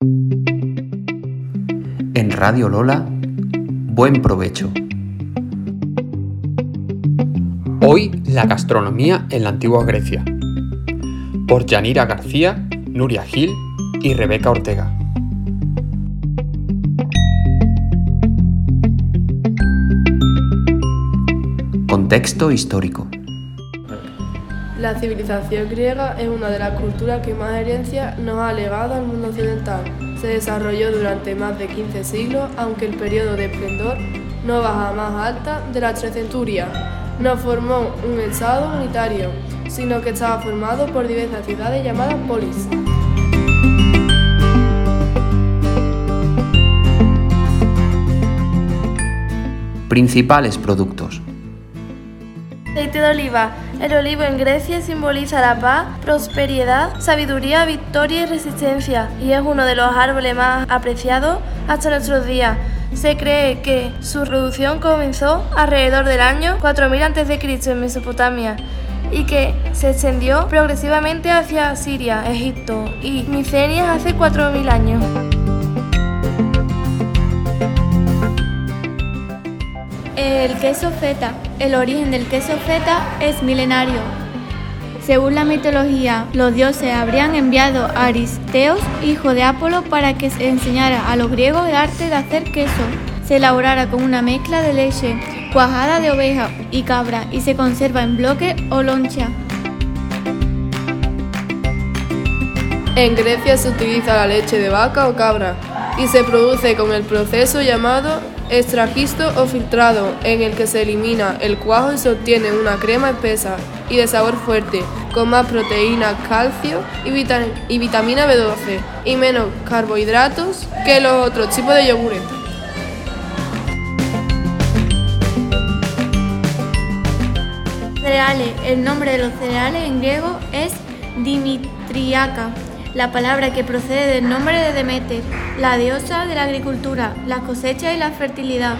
En Radio Lola, buen provecho. Hoy la gastronomía en la antigua Grecia. Por Yanira García, Nuria Gil y Rebeca Ortega. Contexto histórico. La civilización griega es una de las culturas que más herencia nos ha legado al mundo occidental. Se desarrolló durante más de 15 siglos, aunque el periodo de esplendor no baja más alta de las tres centurias. No formó un estado unitario, sino que estaba formado por diversas ciudades llamadas polis. Principales productos. Aceite de oliva. El olivo en Grecia simboliza la paz, prosperidad, sabiduría, victoria y resistencia, y es uno de los árboles más apreciados hasta nuestros días. Se cree que su producción comenzó alrededor del año 4000 a.C. en Mesopotamia y que se extendió progresivamente hacia Siria, Egipto y Micenias hace 4000 años. El queso feta. El origen del queso feta es milenario. Según la mitología, los dioses habrían enviado a Aristeos, hijo de Apolo, para que enseñara a los griegos el arte de hacer queso. Se elaborara con una mezcla de leche, cuajada de oveja y cabra y se conserva en bloque o loncha. En Grecia se utiliza la leche de vaca o cabra y se produce con el proceso llamado extragisto o filtrado, en el que se elimina el cuajo y se obtiene una crema espesa y de sabor fuerte, con más proteína, calcio y, y vitamina B12 y menos carbohidratos que los otros tipos de yogures. Cereales. El nombre de los cereales en griego es dimitriaca, la palabra que procede del nombre de Demeter, la diosa de la agricultura, la cosecha y la fertilidad.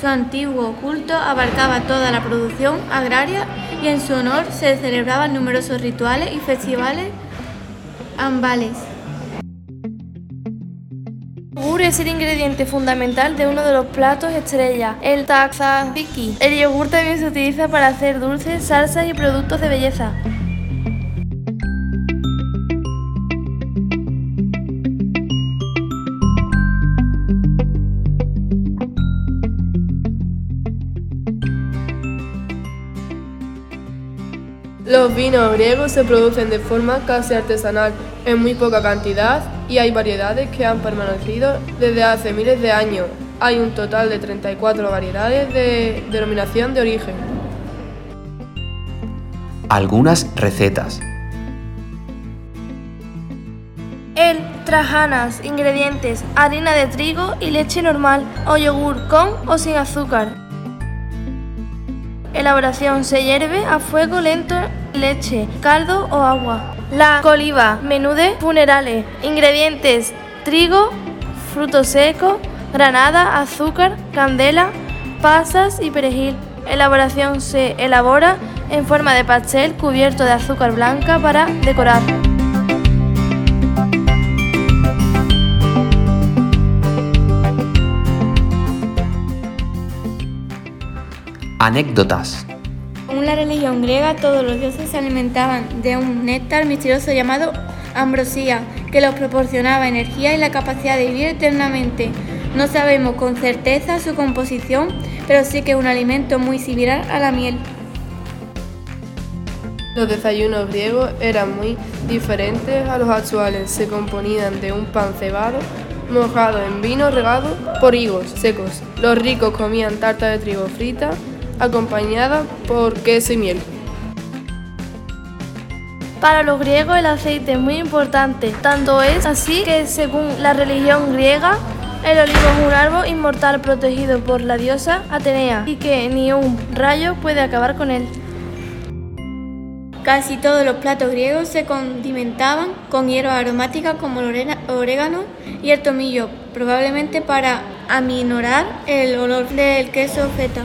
Su antiguo culto abarcaba toda la producción agraria y en su honor se celebraban numerosos rituales y festivales ambales. El yogur es el ingrediente fundamental de uno de los platos estrella, el tzatziki. El yogur también se utiliza para hacer dulces, salsas y productos de belleza. Los vinos griegos se producen de forma casi artesanal, en muy poca cantidad, y hay variedades que han permanecido desde hace miles de años. Hay un total de 34 variedades de denominación de origen. Algunas recetas. El trajanas, ingredientes, harina de trigo y leche normal o yogur con o sin azúcar. Elaboración se hierve a fuego lento leche, caldo o agua. La coliva, menú de funerales. Ingredientes: trigo, fruto seco, granada, azúcar, candela, pasas y perejil. Elaboración se elabora en forma de pastel cubierto de azúcar blanca para decorar. Anécdotas. Según la religión griega, todos los dioses se alimentaban de un néctar misterioso llamado ambrosía, que los proporcionaba energía y la capacidad de vivir eternamente. No sabemos con certeza su composición, pero sí que es un alimento muy similar a la miel. Los desayunos griegos eran muy diferentes a los actuales. Se componían de un pan cebado, mojado en vino regado por higos secos. Los ricos comían tarta de trigo frita, acompañada por queso y miel. Para los griegos el aceite es muy importante, tanto es así que según la religión griega, el olivo es un árbol inmortal protegido por la diosa Atenea y que ni un rayo puede acabar con él. Casi todos los platos griegos se condimentaban con hierbas aromáticas como el orégano y el tomillo, probablemente para aminorar el olor del queso feta.